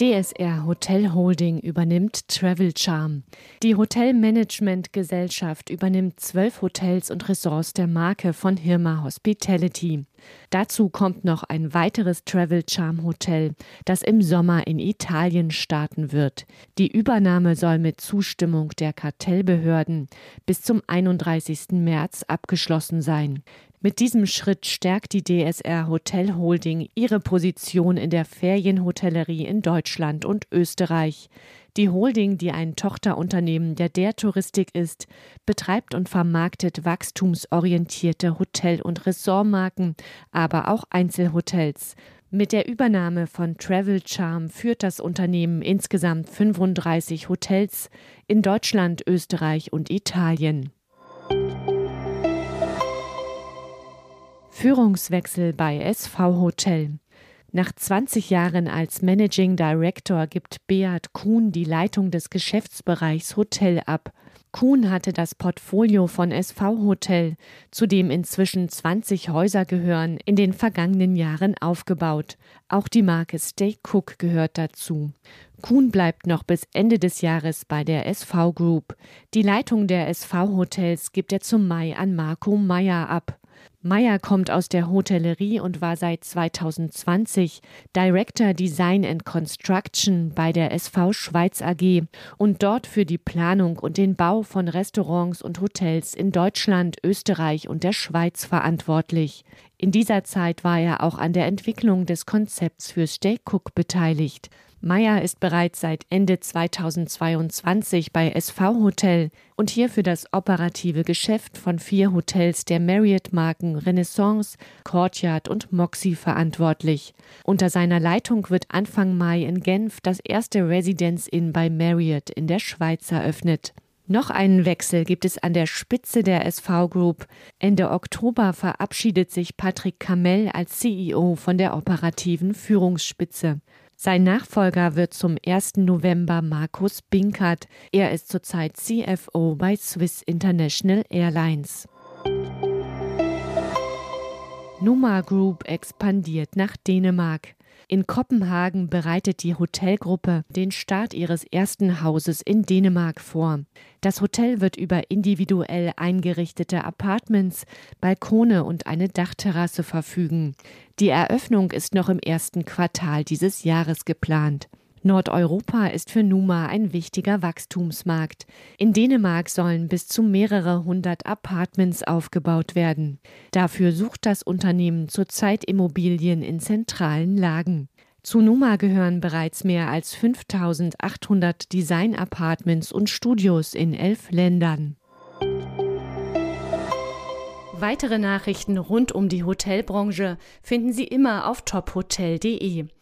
DSR Hotel Holding übernimmt Travel Charm. Die Hotelmanagement-Gesellschaft übernimmt zwölf Hotels und Ressorts der Marke von Hirma Hospitality. Dazu kommt noch ein weiteres Travel Charm Hotel, das im Sommer in Italien starten wird. Die Übernahme soll mit Zustimmung der Kartellbehörden bis zum 31. März abgeschlossen sein. Mit diesem Schritt stärkt die DSR Hotel Holding ihre Position in der Ferienhotellerie in Deutschland und Österreich. Die Holding, die ein Tochterunternehmen der Der Touristik ist, betreibt und vermarktet wachstumsorientierte Hotel- und Ressortmarken, aber auch Einzelhotels. Mit der Übernahme von Travel Charm führt das Unternehmen insgesamt 35 Hotels in Deutschland, Österreich und Italien. Führungswechsel bei SV Hotel. Nach 20 Jahren als Managing Director gibt Beat Kuhn die Leitung des Geschäftsbereichs Hotel ab. Kuhn hatte das Portfolio von SV Hotel, zu dem inzwischen 20 Häuser gehören, in den vergangenen Jahren aufgebaut. Auch die Marke Stay Cook gehört dazu. Kuhn bleibt noch bis Ende des Jahres bei der SV Group. Die Leitung der SV Hotels gibt er zum Mai an Marco Meyer ab. Meyer kommt aus der Hotellerie und war seit 2020 Director Design and Construction bei der SV Schweiz AG und dort für die Planung und den Bau von Restaurants und Hotels in Deutschland, Österreich und der Schweiz verantwortlich. In dieser Zeit war er auch an der Entwicklung des Konzepts für Stay Cook beteiligt. Meyer ist bereits seit Ende 2022 bei SV Hotel und hier für das operative Geschäft von vier Hotels der Marriott-Marken Renaissance, Courtyard und Moxie verantwortlich. Unter seiner Leitung wird Anfang Mai in Genf das erste Residence Inn bei Marriott in der Schweiz eröffnet. Noch einen Wechsel gibt es an der Spitze der SV Group. Ende Oktober verabschiedet sich Patrick Kamel als CEO von der operativen Führungsspitze. Sein Nachfolger wird zum 1. November Markus Binkert. Er ist zurzeit CFO bei Swiss International Airlines. Numa Group expandiert nach Dänemark. In Kopenhagen bereitet die Hotelgruppe den Start ihres ersten Hauses in Dänemark vor. Das Hotel wird über individuell eingerichtete Apartments, Balkone und eine Dachterrasse verfügen. Die Eröffnung ist noch im ersten Quartal dieses Jahres geplant. Nordeuropa ist für Numa ein wichtiger Wachstumsmarkt. In Dänemark sollen bis zu mehrere hundert Apartments aufgebaut werden. Dafür sucht das Unternehmen zurzeit Immobilien in zentralen Lagen. Zu Numa gehören bereits mehr als 5800 Design-Apartments und Studios in elf Ländern. Weitere Nachrichten rund um die Hotelbranche finden Sie immer auf tophotel.de.